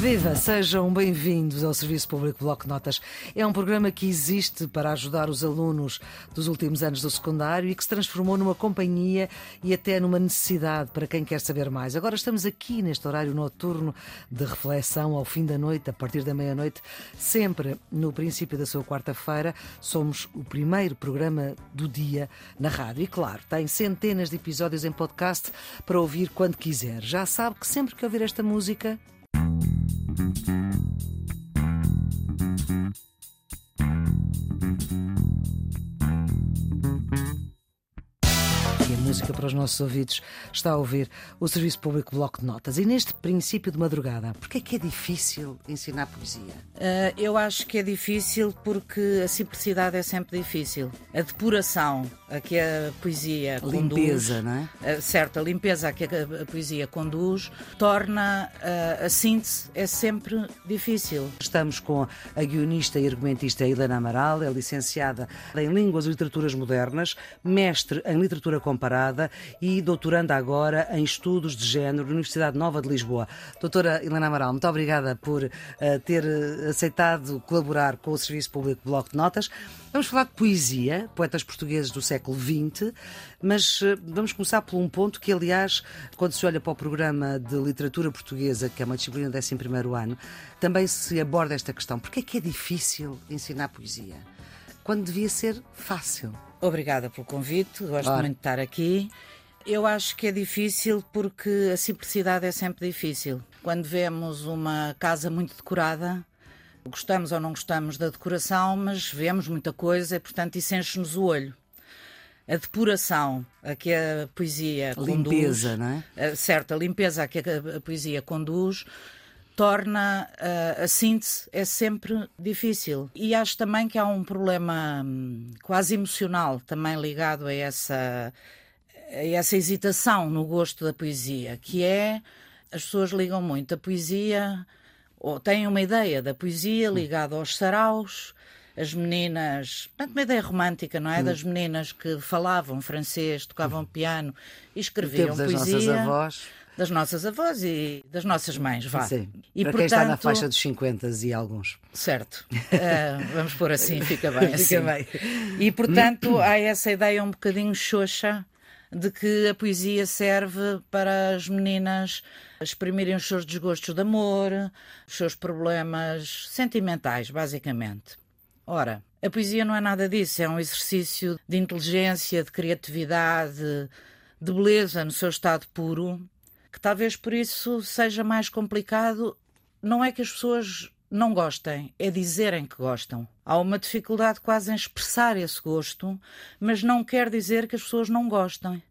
Viva, sejam bem-vindos ao Serviço Público Bloco Notas. É um programa que existe para ajudar os alunos dos últimos anos do secundário e que se transformou numa companhia e até numa necessidade para quem quer saber mais. Agora estamos aqui neste horário noturno de reflexão ao fim da noite, a partir da meia-noite, sempre no princípio da sua quarta-feira. Somos o primeiro programa do dia na rádio e, claro, tem centenas de episódios em podcast para ouvir quando quiser. Já sabe que sempre que ouvir esta música, Mm-hmm. Música para os nossos ouvidos, está a ouvir o Serviço Público Bloco de Notas. E neste princípio de madrugada, porquê é que é difícil ensinar poesia? Uh, eu acho que é difícil porque a simplicidade é sempre difícil. A depuração a que a poesia a conduz... Limpeza, não é? Uh, certo, a limpeza a que a, a poesia conduz torna uh, a síntese é sempre difícil. Estamos com a guionista e argumentista Helena Amaral, é licenciada em Línguas e Literaturas Modernas, mestre em Literatura Comparada e doutoranda agora em Estudos de Género na Universidade Nova de Lisboa. Doutora Helena Amaral, muito obrigada por uh, ter eh, aceitado colaborar com o Serviço Público Bloco de Notas. Vamos falar de poesia, poetas portugueses do século XX, mas uh, vamos começar por um ponto que, aliás, quando se olha para o programa de literatura portuguesa, que é uma disciplina do 11 ano, também se aborda esta questão. Porquê é que é difícil ensinar poesia? Quando devia ser fácil. Obrigada pelo convite, gosto claro. muito de estar aqui. Eu acho que é difícil porque a simplicidade é sempre difícil. Quando vemos uma casa muito decorada, gostamos ou não gostamos da decoração, mas vemos muita coisa e, portanto, isso enche-nos o olho. A depuração a que a poesia a conduz. Limpeza, não é? Certo, a limpeza a que a poesia conduz torna uh, a síntese é sempre difícil. E acho também que há um problema hum, quase emocional também ligado a essa, a essa hesitação no gosto da poesia, que é as pessoas ligam muito a poesia ou têm uma ideia da poesia ligada aos saraus, as meninas, uma ideia romântica, não é? Das meninas que falavam francês, tocavam piano e escreviam poesia. Das nossas avós das nossas avós e das nossas mães, vá. Sim. E, Para portanto, quem está na faixa dos 50 e alguns. Certo. Uh, vamos pôr assim, fica bem. Assim. fica bem. E portanto há essa ideia um bocadinho xoxa de que a poesia serve para as meninas exprimirem os seus desgostos de amor, os seus problemas sentimentais, basicamente. Ora, a poesia não é nada disso, é um exercício de inteligência, de criatividade, de beleza no seu estado puro talvez por isso seja mais complicado. Não é que as pessoas não gostem, é dizerem que gostam. Há uma dificuldade quase em expressar esse gosto, mas não quer dizer que as pessoas não gostem.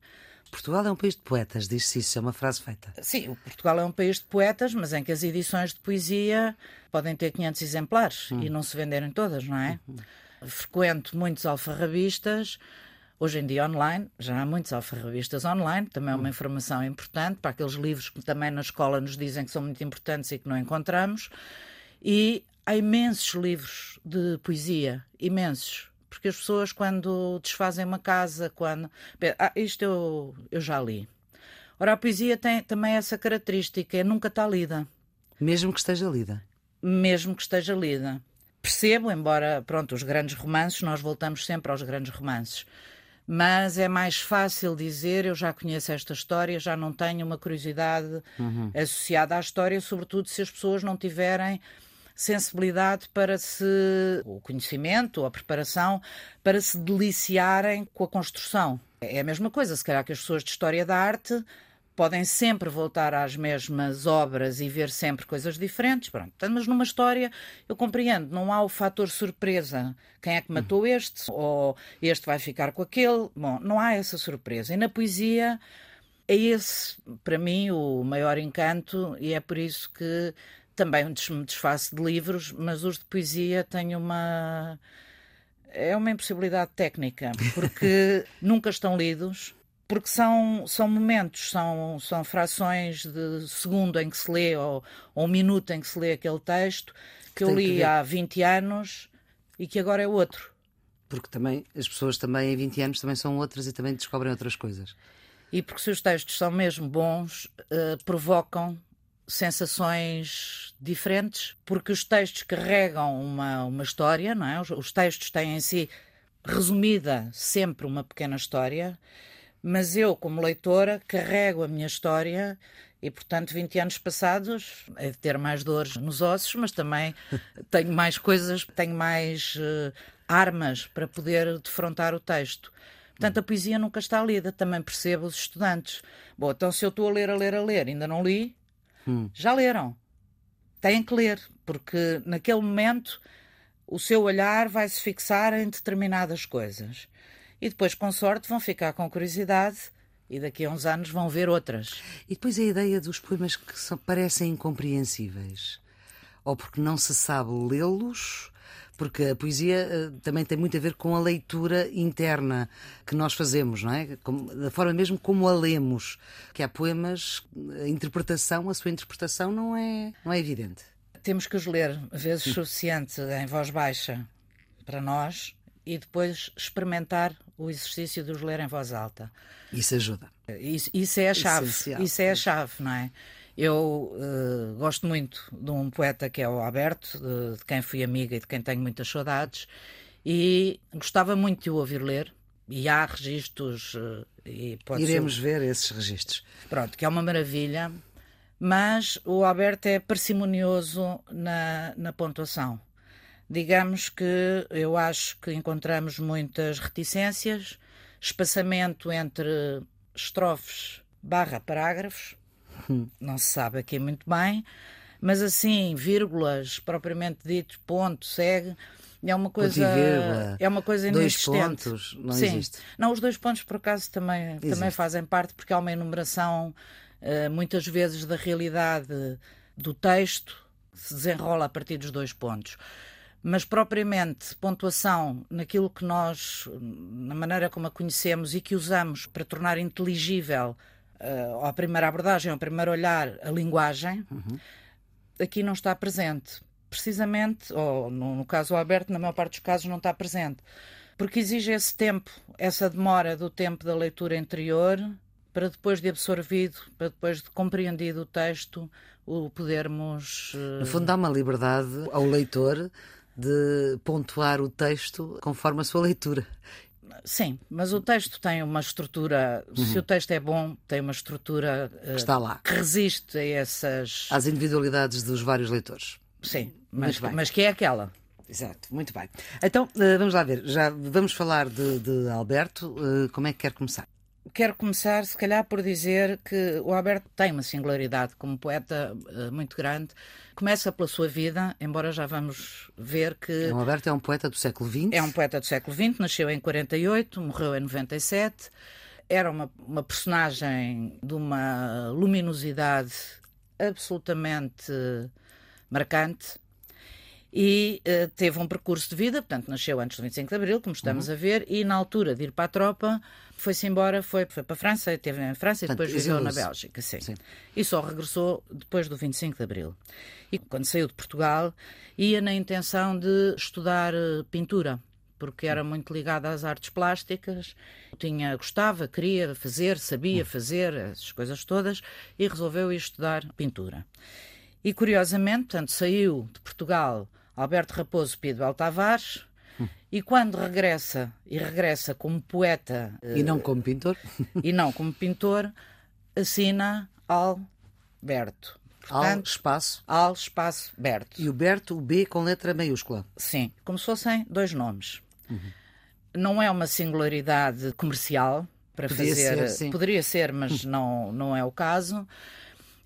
Portugal é um país de poetas, diz-se isso, é uma frase feita. Sim, Portugal é um país de poetas, mas em que as edições de poesia podem ter 500 exemplares hum. e não se venderem todas, não é? Hum. Frequento muitos alfarrabistas Hoje em dia, online, já há muitos alfarrabistas online, também é uma hum. informação importante para aqueles livros que também na escola nos dizem que são muito importantes e que não encontramos. E há imensos livros de poesia, imensos. Porque as pessoas, quando desfazem uma casa, quando. Ah, isto eu, eu já li. Ora, a poesia tem também essa característica, é nunca está lida. Mesmo que esteja lida. Mesmo que esteja lida. Percebo, embora, pronto, os grandes romances, nós voltamos sempre aos grandes romances mas é mais fácil dizer eu já conheço esta história, já não tenho uma curiosidade uhum. associada à história, sobretudo se as pessoas não tiverem sensibilidade para se o conhecimento, a preparação para se deliciarem com a construção. É a mesma coisa, se calhar que as pessoas de história da arte podem sempre voltar às mesmas obras e ver sempre coisas diferentes. Pronto. Mas numa história, eu compreendo, não há o fator surpresa. Quem é que matou este? Ou este vai ficar com aquele? Bom, não há essa surpresa. E na poesia é esse, para mim, o maior encanto, e é por isso que também me desfaço de livros, mas os de poesia têm uma. É uma impossibilidade técnica, porque nunca estão lidos porque são, são momentos, são, são frações de segundo em que se lê, ou, ou um minuto em que se lê aquele texto, que, que eu li há 20 anos e que agora é outro. Porque também as pessoas também em 20 anos também são outras e também descobrem outras coisas. E porque se os textos são mesmo bons, uh, provocam sensações diferentes, porque os textos carregam uma, uma história, não é? Os, os textos têm em si resumida sempre uma pequena história, mas eu, como leitora, carrego a minha história e, portanto, 20 anos passados, é de ter mais dores nos ossos, mas também tenho mais coisas, tenho mais uh, armas para poder defrontar o texto. Portanto, a poesia nunca está lida, também percebo os estudantes. Bom, então se eu estou a ler, a ler, a ler, ainda não li, hum. já leram. Têm que ler, porque naquele momento o seu olhar vai se fixar em determinadas coisas. E depois, com sorte, vão ficar com curiosidade e daqui a uns anos vão ver outras. E depois a ideia dos poemas que são, parecem incompreensíveis. Ou porque não se sabe lê-los, porque a poesia uh, também tem muito a ver com a leitura interna que nós fazemos, não é? Como, da forma mesmo como a lemos. Que há poemas, a interpretação, a sua interpretação não é, não é evidente. Temos que os ler vezes suficiente em voz baixa para nós e depois experimentar o exercício de os ler em voz alta. Isso ajuda. Isso, isso é a chave. Essencial. Isso é a chave, não é? Eu uh, gosto muito de um poeta que é o Alberto, de, de, quem fui amiga e de quem tenho muitas saudades, e gostava muito de o ouvir ler. E há registros. Uh, e Iremos ser... ver esses registros. Pronto, que é uma maravilha. Mas o Alberto é parcimonioso na, na pontuação. Digamos que eu acho que encontramos muitas reticências, espaçamento entre estrofes barra parágrafos, não se sabe aqui muito bem, mas assim, vírgulas, propriamente dito, ponto, segue, é uma coisa é uma coisa dois pontos não Sim. existe. Não os dois pontos por acaso também existe. também fazem parte porque há uma enumeração uh, muitas vezes da realidade do texto se desenrola a partir dos dois pontos mas propriamente pontuação naquilo que nós na maneira como a conhecemos e que usamos para tornar inteligível uh, à primeira abordagem, ao primeiro olhar, a linguagem, uhum. aqui não está presente. Precisamente, ou no, no caso Alberto, na maior parte dos casos, não está presente. Porque exige esse tempo, essa demora do tempo da leitura interior, para depois de absorvido, para depois de compreendido o texto, o podermos. Uh... No fundo, dá uma liberdade ao leitor de pontuar o texto conforme a sua leitura. Sim, mas o texto tem uma estrutura. Uhum. Se o texto é bom, tem uma estrutura uh, que está lá, que resiste a essas às individualidades dos vários leitores. Sim, mas, mas que é aquela. Exato, muito bem. Então uh, vamos lá ver. Já vamos falar de, de Alberto. Uh, como é que quer começar? Quero começar, se calhar, por dizer que o Alberto tem uma singularidade como poeta muito grande começa pela sua vida, embora já vamos ver que. O Alberto é um poeta do século XX. É um poeta do século XX, nasceu em 48, morreu em 97. Era uma, uma personagem de uma luminosidade absolutamente marcante e uh, teve um percurso de vida, portanto, nasceu antes do 25 de Abril, como estamos uhum. a ver, e na altura de ir para a tropa, foi-se embora, foi, foi para a França, esteve em França e depois viveu na Bélgica, sim. sim. E só regressou depois do 25 de Abril. E quando saiu de Portugal, ia na intenção de estudar uh, pintura, porque era muito ligada às artes plásticas, tinha, gostava, queria fazer, sabia fazer, essas coisas todas, e resolveu ir estudar pintura. E curiosamente, portanto, saiu de Portugal Alberto Raposo Pedro Tavares, e quando regressa, e regressa como poeta. E não como pintor? E não como pintor, assina Alberto. Portanto, Al espaço. Al espaço Berto. E o Berto, o B com letra maiúscula. Sim, como se fossem dois nomes. Uhum. Não é uma singularidade comercial para fazer. Ser, Poderia ser, mas não, não é o caso.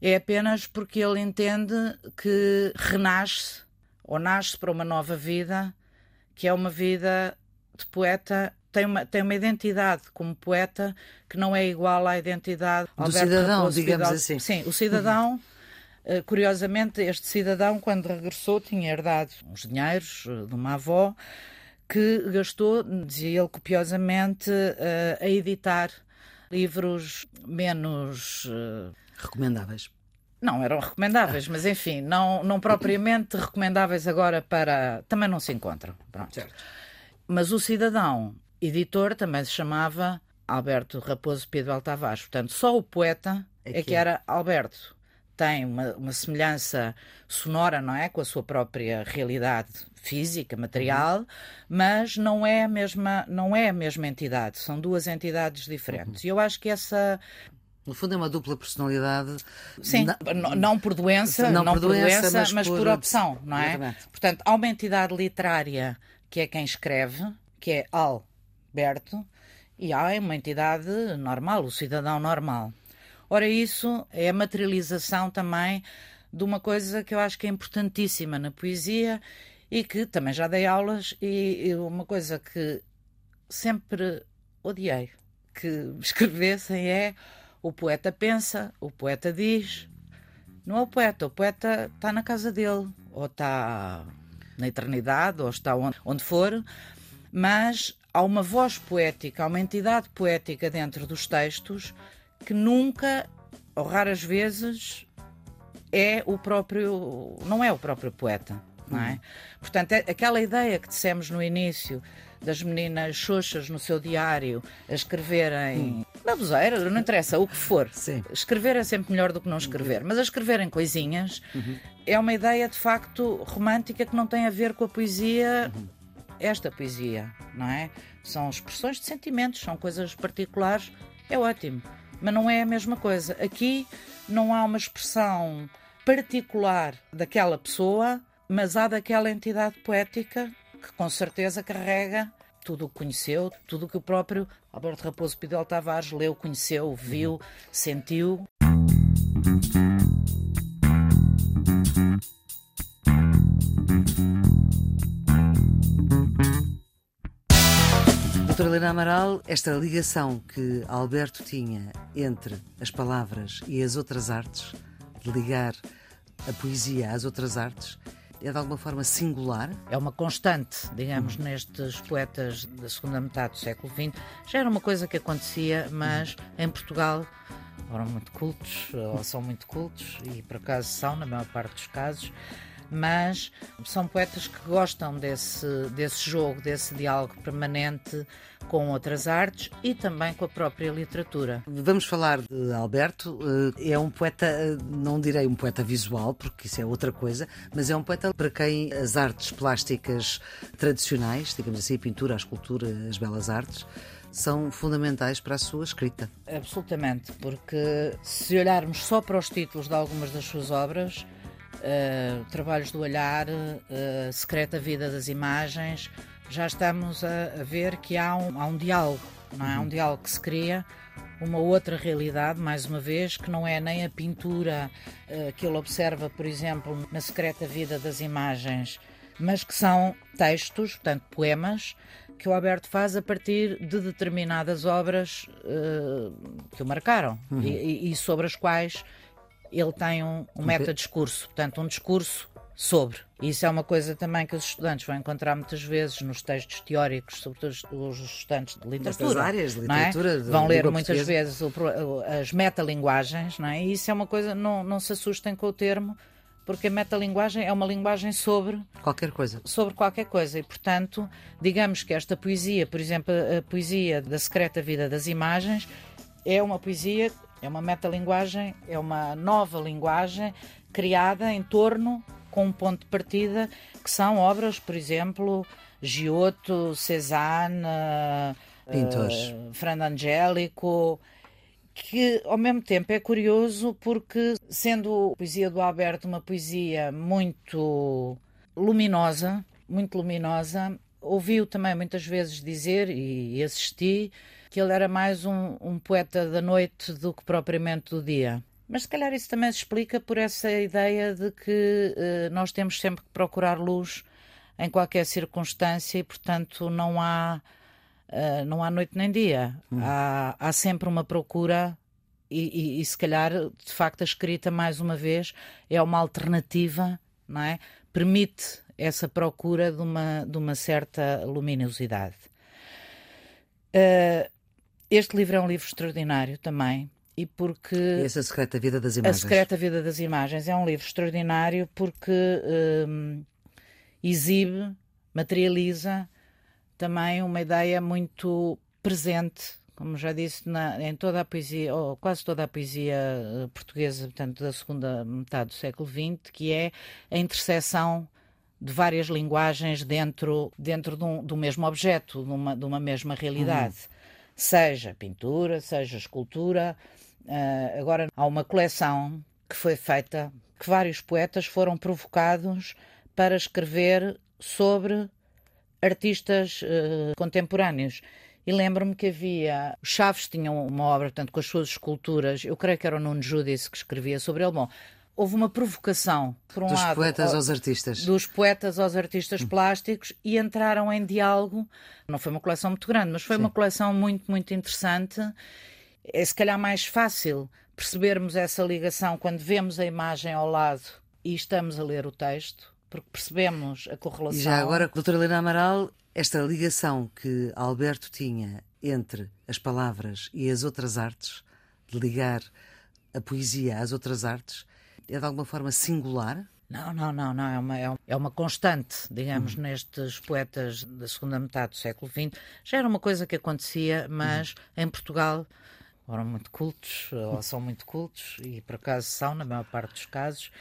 É apenas porque ele entende que renasce ou nasce para uma nova vida, que é uma vida de poeta tem uma, tem uma identidade como poeta que não é igual à identidade do Alberto cidadão, Raposo digamos assim. Sim, o cidadão, eh, curiosamente, este cidadão, quando regressou, tinha herdado uns dinheiros eh, de uma avó que gastou, dizia ele copiosamente, eh, a editar livros menos. recomendáveis. Não, eram recomendáveis, mas enfim, não, não propriamente recomendáveis agora para. Também não se encontram. Pronto. Certo. Mas o cidadão editor também se chamava Alberto Raposo Pedro Altavares. Portanto, só o poeta é, é que, era Alberto. tem uma, uma, semelhança sonora, não é? Com a sua própria realidade física, material, uhum. mas não é, a mesma, não é a mesma entidade, são duas entidades diferentes. Uhum. E eu acho que essa. No fundo, é uma dupla personalidade. Sim, na... não por doença, não, não por doença, doença mas, mas por... por... opção, não é? Exatamente. Portanto, há uma entidade literária que é quem escreve, que é Alberto, e há uma entidade normal, o cidadão normal. Ora, isso é a materialização também de uma coisa que eu acho que é importantíssima na poesia e que também já dei aulas e, uma coisa que sempre odiei que escrevessem é o poeta pensa, o poeta diz. Não é o poeta, o poeta está na casa dele, ou está na eternidade, ou está onde, onde for, mas há uma voz poética, há uma entidade poética dentro dos textos que nunca, ou raras vezes, é o próprio, não é o próprio poeta, não é? Hum. Portanto, é aquela ideia que dissemos no início das meninas xoxas no seu diário a escreverem hum. baboseira, não interessa, o que for. Sim. Escrever é sempre melhor do que não escrever, mas a escreverem coisinhas uhum. é uma ideia de facto romântica que não tem a ver com a poesia. Uhum. Esta poesia, não é? São expressões de sentimentos, são coisas particulares, é ótimo mas não é a mesma coisa. Aqui não há uma expressão particular daquela pessoa, mas há daquela entidade poética que com certeza carrega tudo o que conheceu, tudo o que o próprio Alberto Raposo Pidel Tavares leu, conheceu, viu, sentiu. Doutora Helena Amaral, esta ligação que Alberto tinha entre as palavras e as outras artes, de ligar a poesia às outras artes, é de alguma forma singular? É uma constante, digamos, uhum. nestes poetas da segunda metade do século XX. Já era uma coisa que acontecia, mas uhum. em Portugal eram muito cultos, ou são muito cultos, e por acaso são, na maior parte dos casos mas são poetas que gostam desse, desse jogo, desse diálogo permanente com outras artes e também com a própria literatura. Vamos falar de Alberto. Eh, é um poeta, eh, não direi um poeta visual, porque isso é outra coisa, mas é um poeta para quem as artes plásticas tradicionais, digamos assim, a pintura, a escultura, as belas artes, são fundamentais para a sua escrita. Absolutamente, porque se olharmos só para os títulos de algumas das suas obras, uh, Trabalhos do Olhar, uh, Secreta Vida das Imagens, já estamos a, a ver que há um, há um diálogo, não é? Há um uhum. diálogo que se cria, uma outra realidade, mais uma vez, que não é nem a pintura uh, que ele observa, por exemplo, na Secreta Vida das Imagens, mas que são textos, portanto, poemas, que o Alberto faz a partir de determinadas obras uh, que o marcaram uhum. e, e, sobre as quais ele tem um, um metadiscurso, portanto, um discurso sobre. Isso é uma coisa também que os estudantes vão encontrar muitas vezes nos textos teóricos, sobretudo os estudantes de literatura. áreas de literatura. É? Vão ler muitas vezes o, as metalinguagens, não é? E isso é uma coisa, não, não se assustem com o termo, porque a metalinguagem é uma linguagem sobre qualquer coisa. Sobre qualquer coisa e, portanto, digamos que esta poesia, por exemplo, a poesia da secreta vida das imagens, é uma poesia é uma metalinguagem, é uma nova linguagem criada em torno com um ponto de partida que são obras, por exemplo, Giotto, Cézanne, Pintores. Uh, Fernando Angélico, que ao mesmo tempo é curioso porque, sendo a poesia do Alberto uma poesia muito luminosa, muito luminosa, ouvi-o também muitas vezes dizer e assisti que ele era mais um, um poeta da noite do que propriamente do dia. Mas se calhar isso também se explica por essa ideia de que uh, nós temos sempre que procurar luz em qualquer circunstância e, portanto, não há, uh, não há noite nem dia. Hum. Há, há sempre uma procura e, e, e, se calhar, de facto, a escrita, mais uma vez, é uma alternativa, não é? Permite essa procura de uma, de uma certa luminosidade. Uh, este livro é um livro extraordinário também. E porque. E essa Secreta Vida das Imagens. A Secreta Vida das Imagens é um livro extraordinário porque hum, exibe, materializa também uma ideia muito presente como já disse, na, em toda a poesia, ou quase toda a poesia eh, portuguesa, portanto, da segunda metade do século XX, que é a interseção de várias linguagens dentro, dentro de um, do mesmo objeto, de uma, de uma mesma realidade. Uhum. Seja pintura, seja escultura. Uh, agora, há uma coleção que foi feita, que vários poetas foram provocados para escrever sobre artistas uh, contemporâneos. E lembro-me que havia. Chaves tinham uma obra, portanto, com as suas esculturas. Eu creio que era o Nuno Judice que escrevia sobre ele. Bom, houve uma provocação, por um dos lado. Dos poetas aos artistas. Dos poetas aos artistas hum. plásticos e entraram em diálogo. Não foi uma coleção muito grande, mas foi Sim. uma coleção muito, muito interessante. É se calhar mais fácil percebermos essa ligação quando vemos a imagem ao lado e estamos a ler o texto, porque percebemos a correlação. E já agora, doutora Helena Amaral, esta ligação que Alberto tinha entre as palavras e as outras artes, de ligar a poesia às outras artes, é de alguma forma singular? Não, não, não, não. É uma, é, é uma constante, digamos, uhum. nestes poetas da segunda metade do século XX. Já era uma coisa que acontecia, mas uhum. em Portugal eram muito cultos, ou são muito cultos, e por acaso são, na maior parte dos casos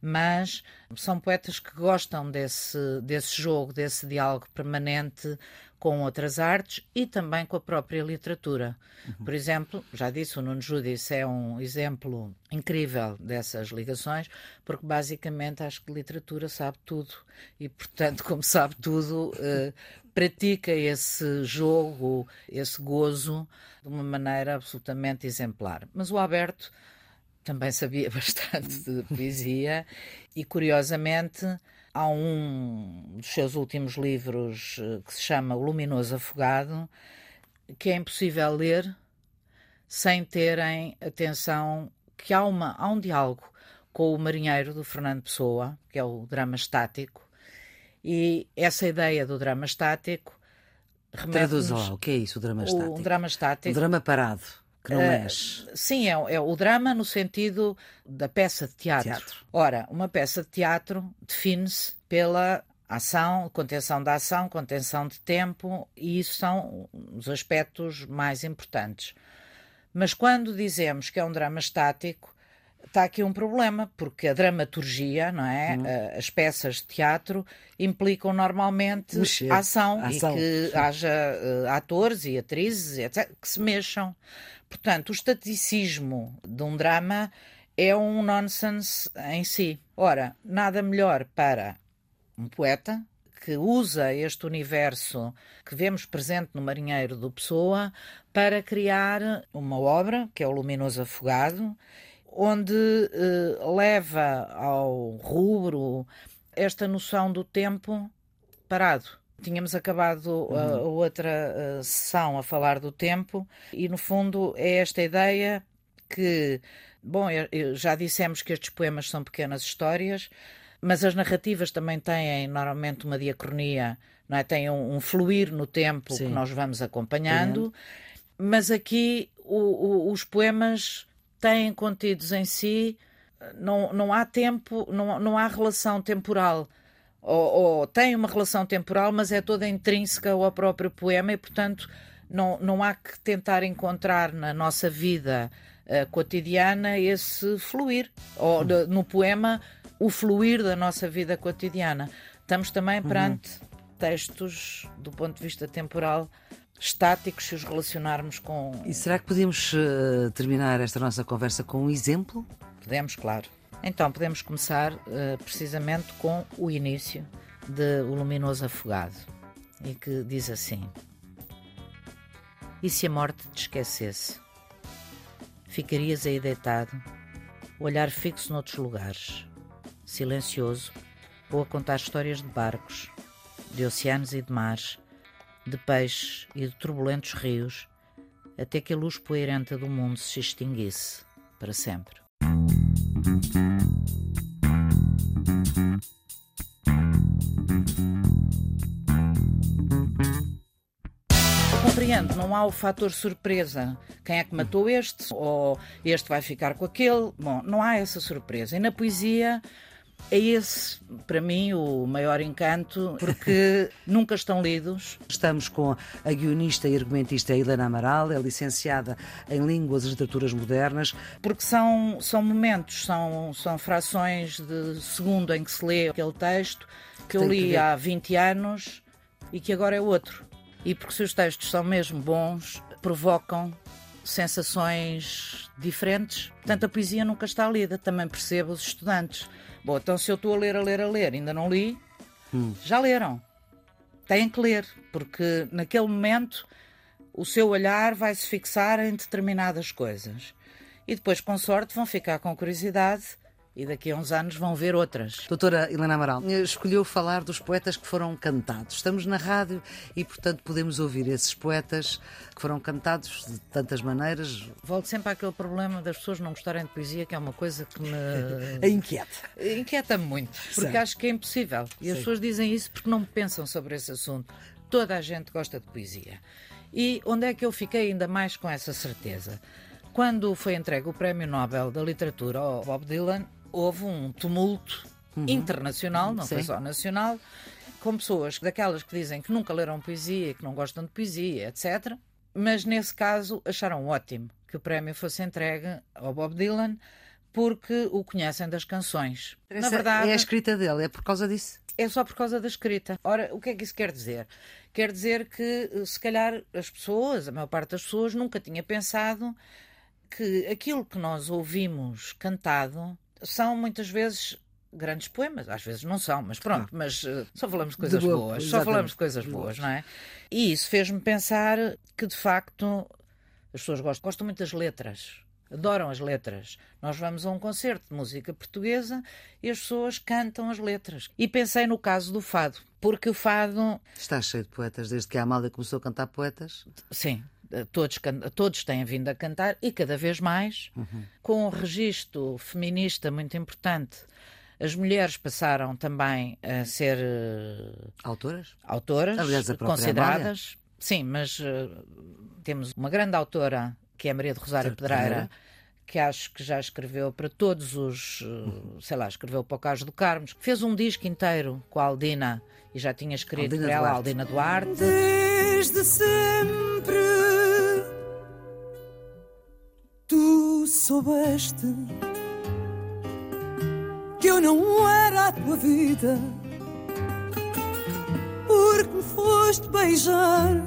mas são poetas que gostam desse, desse jogo, desse diálogo permanente com outras artes e também com a própria literatura. Uhum. Por exemplo, já disse, o Nuno Judice é um exemplo incrível dessas ligações, porque basicamente acho que literatura sabe tudo e, portanto, como sabe tudo, eh, pratica esse jogo, esse gozo de uma maneira absolutamente exemplar. Mas o Alberto também sabia bastante de poesia e, curiosamente, há um dos seus últimos livros eh, que se chama O Luminoso Afogado, que é impossível ler sem terem atenção que há, uma, há um diálogo com o Marinheiro do Fernando Pessoa, que é o drama estático, e essa ideia do drama estático Traduz lá, o que é isso, o drama estático? O drama estático. O drama parado que não mexe. Uh, sim, é, é, o drama no sentido da peça de teatro. teatro. Ora, uma peça de teatro define-se pela ação, contenção da ação, contenção de tempo, e isso são os aspectos mais importantes. Mas quando dizemos que é um drama estático, está aqui um problema, porque a dramaturgia, não é? Hum. As peças de teatro implicam normalmente Mexer. ação, ação, e que haja uh, atores e atrizes etc, que se mexam. Portanto, o estaticismo de um drama é um nonsense em si. Ora, nada melhor para um poeta que usa este universo que vemos presente no Marinheiro do Pessoa para criar uma obra, que é o Luminoso Afogado, onde eh, leva ao rubro esta noção do tempo parado. Tínhamos acabado uhum. a, outra a sessão a falar do tempo e, no fundo, é esta ideia que, bom, já dissemos que estes poemas são pequenas histórias, mas as narrativas também têm normalmente uma diacronia, não é? Têm um, um fluir no tempo Sim. que nós vamos acompanhando, mas aqui o, o, os poemas têm contidos em si, não, não há tempo, não, não há relação temporal ou, ou tem uma relação temporal, mas é toda intrínseca ao próprio poema e, portanto, não, não há que tentar encontrar na nossa vida uh, cotidiana esse fluir, ou de, no poema, o fluir da nossa vida cotidiana. Estamos também uhum. perante uhum. textos, do ponto de vista temporal, estáticos, se os relacionarmos com. E será que podemos uh, terminar esta nossa conversa com um exemplo? Podemos, claro. Então, podemos começar uh, precisamente com o início de O Luminoso Afogado, e que diz assim: E se a morte te esquecesse? Ficarias aí deitado, olhar fixo noutros lugares, silencioso, ou a contar histórias de barcos, de oceanos e de mares, de peixes e de turbulentos rios, até que a luz poeirenta do mundo se extinguisse para sempre. compreendo, não há o fator surpresa. Quem é que matou este? Ou este vai ficar com aquele? Bom, não há essa surpresa. E na poesia É esse, para mim, o maior encanto, porque nunca estão lidos. Estamos com a guionista e argumentista Helena Amaral, é licenciada em Línguas e Literaturas Modernas. Porque são, são momentos, são, são frações de segundo em que se lê aquele texto que eu li que há 20 anos e que agora é outro. E porque se os textos são mesmo bons, provocam sensações diferentes. Portanto, a poesia nunca está lida, também percebo os estudantes. Bom, então se eu estou a ler, a ler, a ler, ainda não li, hum. já leram. Têm que ler, porque naquele momento o seu olhar vai se fixar em determinadas coisas. E depois, com sorte, vão ficar com curiosidade e daqui a uns anos vão ver outras. Doutora Helena Amaral, escolheu falar dos poetas que foram cantados. Estamos na rádio e, portanto, podemos ouvir esses poetas que foram cantados de tantas maneiras. Volto sempre àquele problema das pessoas não gostarem de poesia, que é uma coisa que me. inquieta. Inquieta-me muito, porque Sim. acho que é impossível. E Sim. as pessoas dizem isso porque não pensam sobre esse assunto. Toda a gente gosta de poesia. E onde é que eu fiquei ainda mais com essa certeza? Quando foi entregue o Prémio Nobel da Literatura ao Bob Dylan, houve um tumulto uhum. internacional, não Sim. foi só nacional, com pessoas daquelas que dizem que nunca leram poesia, que não gostam de poesia, etc. Mas nesse caso acharam ótimo que o prémio fosse entregue ao Bob Dylan porque o conhecem das canções. Essa Na verdade, é a escrita dele, é por causa disso? É só por causa da escrita. Ora, o que é que isso quer dizer? Quer dizer que, se calhar, as pessoas, a maior parte das pessoas, nunca tinha pensado que aquilo que nós ouvimos cantado são muitas vezes grandes poemas, às vezes não são, mas pronto, mas uh, só falamos de coisas de boa, boas, só falamos de coisas boas, não é? E isso fez-me pensar que de facto as pessoas gostam, gostam muito das letras, adoram as letras. Nós vamos a um concerto de música portuguesa e as pessoas cantam as letras. E pensei no caso do fado, porque o fado. Está cheio de poetas, desde que a Amália começou a cantar poetas? Sim, todos, todos têm vindo a cantar e cada vez mais, uhum. com um registro feminista muito importante. As mulheres passaram também a ser uh, autoras, autoras Aliás, consideradas. Sim, mas uh, temos uma grande autora que é Maria de Rosário Pedreira, que acho que já escreveu para todos os, sei lá, escreveu para o Carlos do Carmo, fez um disco inteiro com a Aldina e já tinha escrito Aldina para ela Duarte. Aldina Duarte. Desde sempre soubeste que eu não era a tua vida, porque me foste beijar.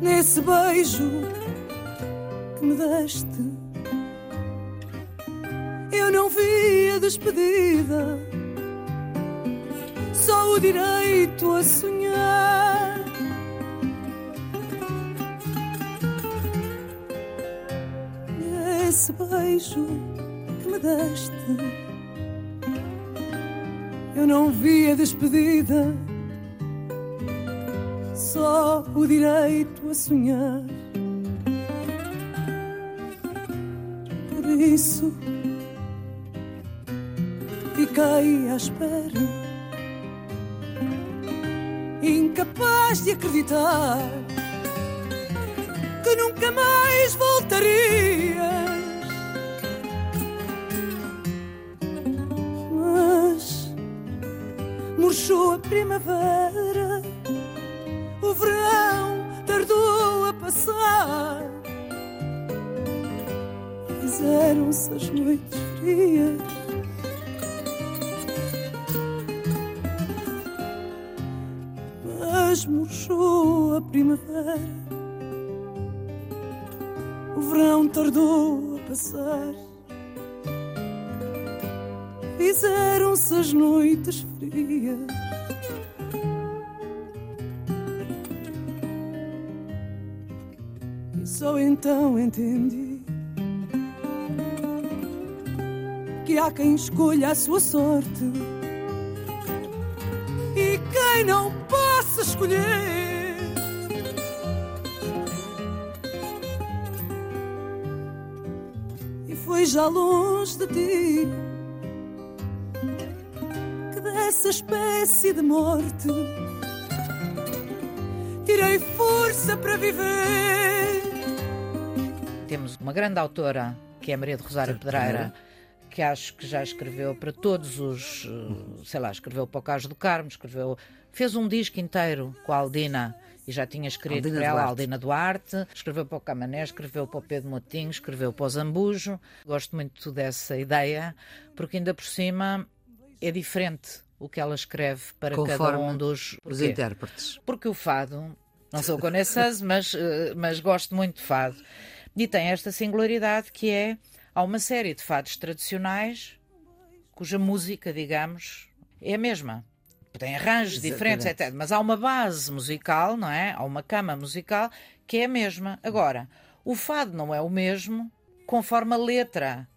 Nesse beijo que me deste, eu não vi a despedida, só o direito a sonhar. Esse beijo que me deste. Eu não vi a despedida, só o direito a sonhar. Por isso, fiquei à espera, incapaz de acreditar que nunca mais voltaria murchou a primavera, o verão tardou a passar. Fizeram-se as noites frias. Mas murchou a primavera, o verão tardou a passar fizeram-se as noites frias. Então entendi que há quem escolha a sua sorte e quem não possa escolher. E foi já longe de ti essa espécie de morte. Tirei força para viver Temos uma grande autora, que é Maria de Rosário Pedreira, que acho que já escreveu para todos os, eh, sei lá, escreveu para o Carlos do Carmo, escreveu, fez um disco inteiro com a Aldina e já tinha escrito Aldina para ela a Duarte. Aldina Duarte, escreveu para o Camané, escreveu para o Pedro Motinho, escreveu para o Zambujo. Gosto muito dessa ideia, porque ainda por cima é diferente o que ela escreve para cada Conforme um dos Os intérpretes. porque o fado, não sou conhecesse, mas, eh, mas gosto muito de fado. E tem esta singularidade que é, há uma série de fados tradicionais cuja música, digamos, é a mesma. Tem arranjos diferentes, etc. Mas há uma base musical, não é? Há uma cama musical que é a mesma. Agora, o fado não é o mesmo conforme a letra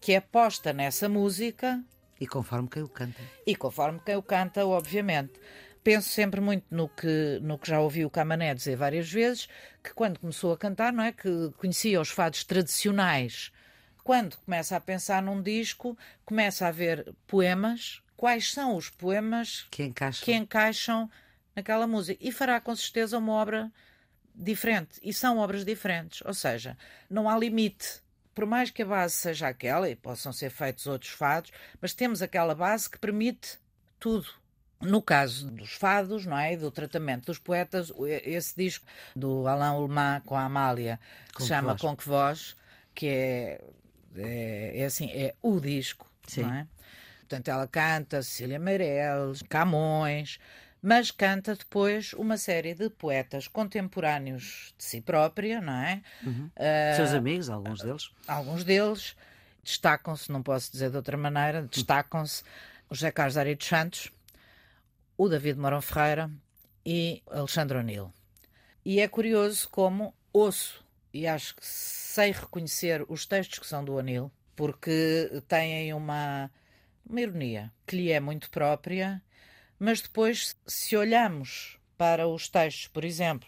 que é posta nessa música E conforme quem o canta. e conforme quem o canta, obviamente. Penso sempre muito no que, no que já ouvi o Camané dizer várias vezes, que quando começou a cantar, não é? Que conhecia os fados tradicionais. Quando começa a pensar num disco, começa a ver poemas. Quais são os poemas Que encaixa. que encaixam naquela música? E fará com certeza uma obra diferente. E são obras diferentes. Ou seja, não há limite. Por mais que a base seja aquela, e possam ser feitos outros fados, mas temos aquela base que permite tudo. No caso dos fados, não é? E do tratamento dos poetas, esse disco do Alain Ullmann com a Amália, que Com se que chama voz? Com Que Voz, que é, é, é assim, é o disco, Sim. não é? Portanto, ela canta Cecília Meirelles, Camões, mas canta depois uma série de poetas contemporâneos de si própria, não é? Ah, Seus amigos, alguns deles. alguns deles destacam-se, não posso dizer de outra maneira, destacam-se o José Carlos Ari dos Santos, o David Morão Ferreira e Alexandre O'Neill. E é curioso como ouço e acho que sei reconhecer os textos que são do O'Neill, porque têm uma, uma ironia que lhe é muito própria, mas depois, se olhamos para os textos, por exemplo,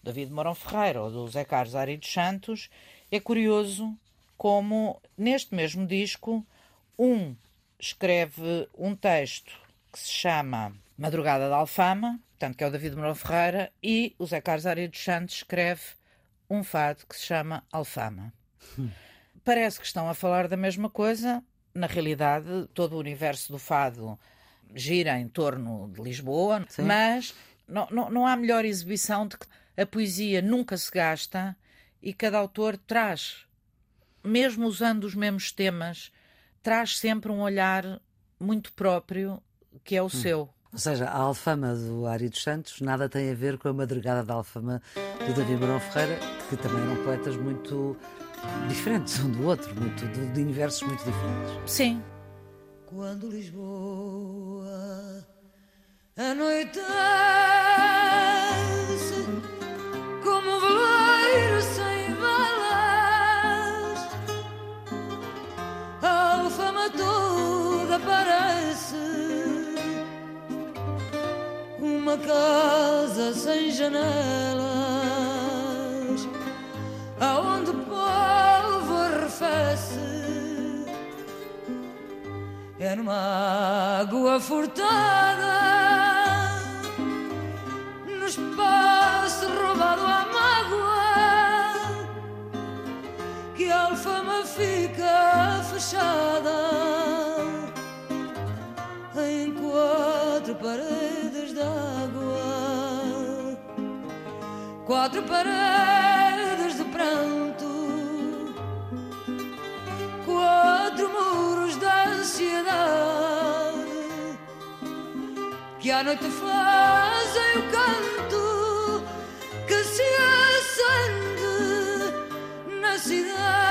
do David Morão Ferreira ou do Zé Carlos Ari dos Santos, é curioso como neste mesmo disco um escreve um texto que se chama Madrugada da Alfama, portanto que é o David Morão Ferreira, e o Zé Carlos Ari dos Santos escreve um fado que se chama Alfama. Parece que estão a falar da mesma coisa, na realidade todo o universo do fado gira em torno de Lisboa, Sim. mas não, não, não há melhor exibição de que a poesia nunca se gasta e cada autor traz, mesmo usando os mesmos temas, traz sempre um olhar muito próprio que é o seu. Ou seja, a alfama do Ari dos Santos nada tem a ver com a madrugada da alfama do David Marão Ferreira, que também eram poetas muito diferentes um do outro, muito, de, de universos muito diferentes. Sim, Quando Lisboa anoitece uma casa sem janelas, aonde o povo arrefece. É numa água furtada, no espaço roubado à mágoa, que a alfama fica fechada em quatro paredes d'água, quatro paredes de pranto quatro muros da ansiedade que à noite fazem o canto que se acende na cidade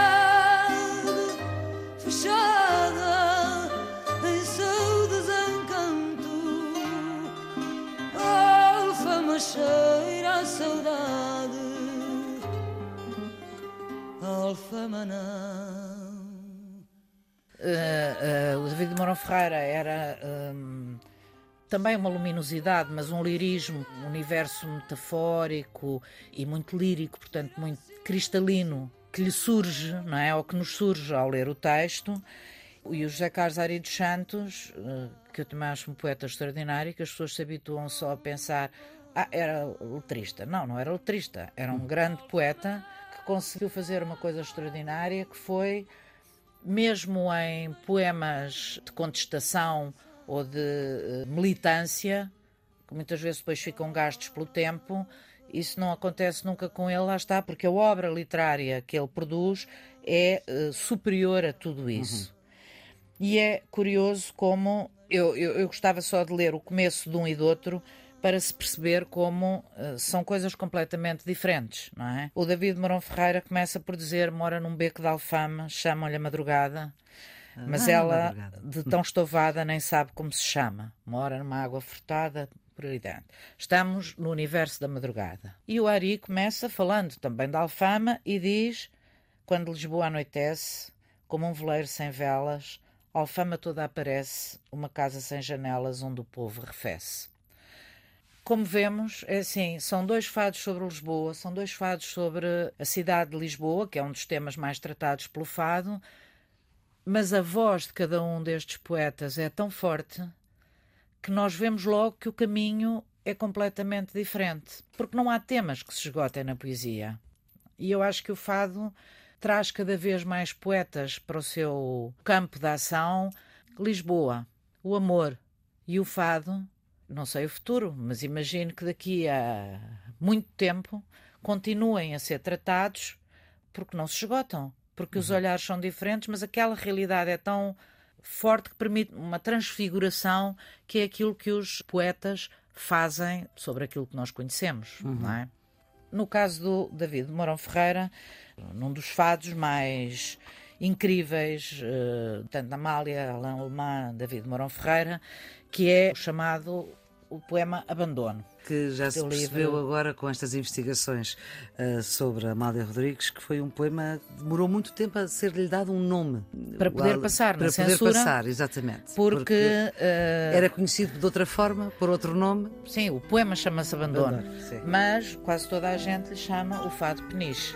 a alfama não Uh, uh, o David Mourão Ferreira era hum, também uma luminosidade, mas um lirismo, um universo metafórico e muito lírico, portanto muito cristalino, que lhe surge, não é? Ou que nos surge ao ler o texto. E o José Carlos Ari dos Santos, uh, que eu também acho um poeta extraordinário, que as pessoas se habituam só a pensar ah, era letrista. Não, não era letrista. Era um grande poeta conseguiu fazer uma coisa extraordinária que foi, mesmo em poemas de contestação ou de uh, militância, que muitas vezes depois ficam gastos pelo tempo, isso não acontece nunca com ele, lá está, porque a obra literária que ele produz é uh, superior a tudo isso. Uhum. E é curioso como eu, eu, eu, gostava só de ler o começo de um e do outro para se perceber como uh, são coisas completamente diferentes, não é? O David Morão Ferreira começa por dizer mora num beco de alfama, chamam-lhe a madrugada, mas ah, ela, de tão estovada, nem sabe como se chama. Mora numa água furtada, prioridade. Estamos no universo da madrugada. E o Ari começa falando também da Alfama e diz: Quando Lisboa anoitece, como um veleiro sem velas, a Alfama toda aparece, uma casa sem janelas onde o povo refece. Como vemos, é assim, são dois fados sobre Lisboa, são dois fados sobre a cidade de Lisboa, que é um dos temas mais tratados pelo fado, mas a voz de cada um destes poetas é tão forte que nós vemos logo que o caminho é completamente diferente, porque não há temas que se esgotem na poesia. E eu acho que o fado traz cada vez mais poetas para o seu campo de ação. Lisboa, o amor e o fado, não sei o futuro, mas imagino que daqui a muito tempo continuem a ser tratados porque não se esgotam, porque uhum. os olhares são diferentes, mas aquela realidade é tão forte que permite uma transfiguração que é aquilo que os poetas fazem sobre aquilo que nós conhecemos, uhum. não é? No caso do David Mourão Ferreira, num dos fados mais incríveis, uh, tanto da Amália, Alain Alemã, David Mourão Ferreira, que é o chamado o poema Abandono. Que já se percebeu livro... agora com estas investigações uh, sobre Amália Rodrigues, que foi um poema que demorou muito tempo a ser-lhe dado um nome. Para poder passar para na poder censura. passar, exatamente. Porque, porque uh... era conhecido de outra forma, por outro nome. Sim, o poema chama-se Abandono, Abandono mas quase toda a gente lhe chama o Fado Peniche.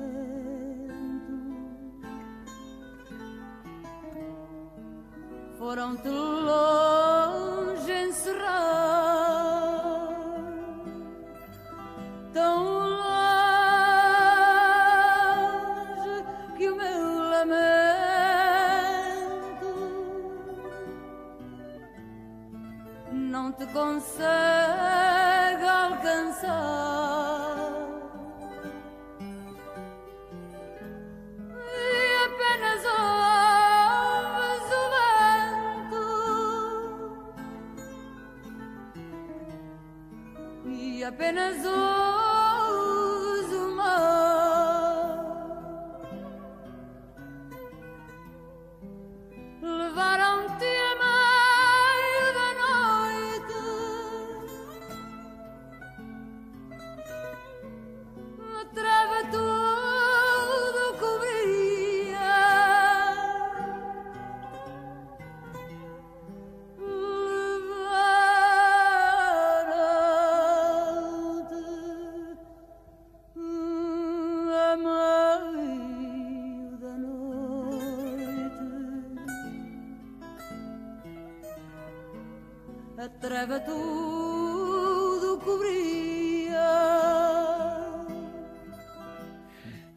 foram-te longe encerrar tão longe que o meu lamento não te consegue.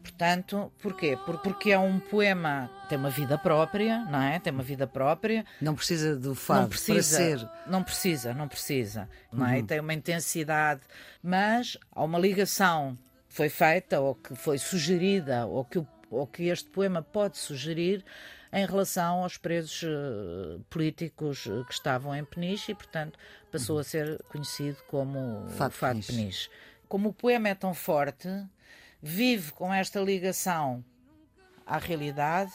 Portanto, porquê? Porque é um poema tem uma vida própria, não é? Tem uma vida própria. Não precisa do fado não precisa, para ser. Não precisa, não precisa, não é? Uhum. Tem uma intensidade, mas há uma ligação que foi feita ou que foi sugerida ou que, ou que este poema pode sugerir em relação aos presos uh, políticos uh, que estavam em Peniche e, portanto, passou uhum. a ser conhecido como Fado, Fado Peniche. Como o poema é tão forte, vive com esta ligação à realidade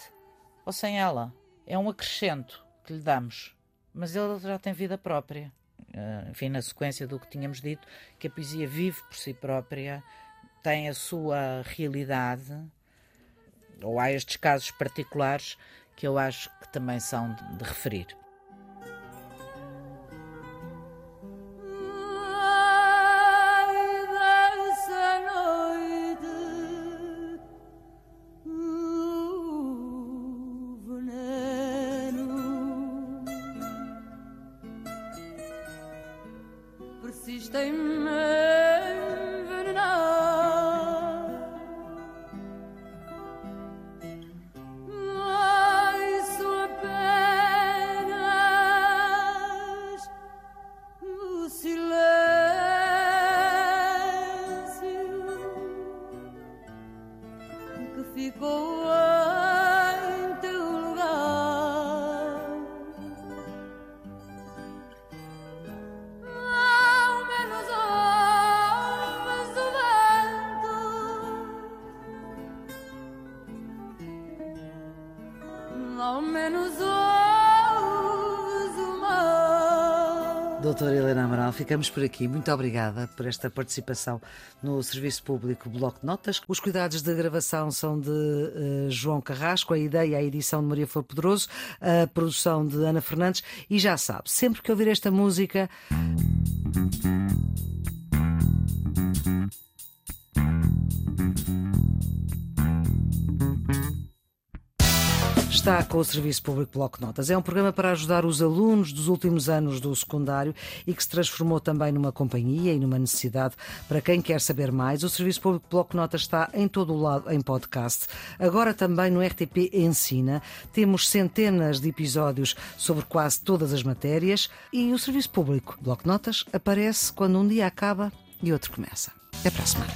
ou sem ela. É um acrescento que lhe damos, mas ele já tem vida própria. Uh, enfim, na sequência do que tínhamos dito, que a poesia vive por si própria, tem a sua realidade, ou há estes casos particulares que eu acho que também são de, referir. Ficamos por aqui. Muito obrigada por esta participação no Serviço Público Bloco de Notas. Os cuidados de gravação são de eh, João Carrasco, a ideia e a edição de Maria Flor Pedroso, a produção de Ana Fernandes. E já sabe, sempre que ouvir esta música. está com o Serviço Público Bloco Notas. É um programa para ajudar os alunos dos últimos anos do secundário e que se transformou também numa companhia e numa necessidade para quem quer saber mais. O Serviço Público Bloco Notas está em todo o lado em podcast. Agora também no RTP Ensina. Temos centenas de episódios sobre quase todas as matérias e o Serviço Público Bloco Notas aparece quando um dia acaba e outro começa. Até para a semana.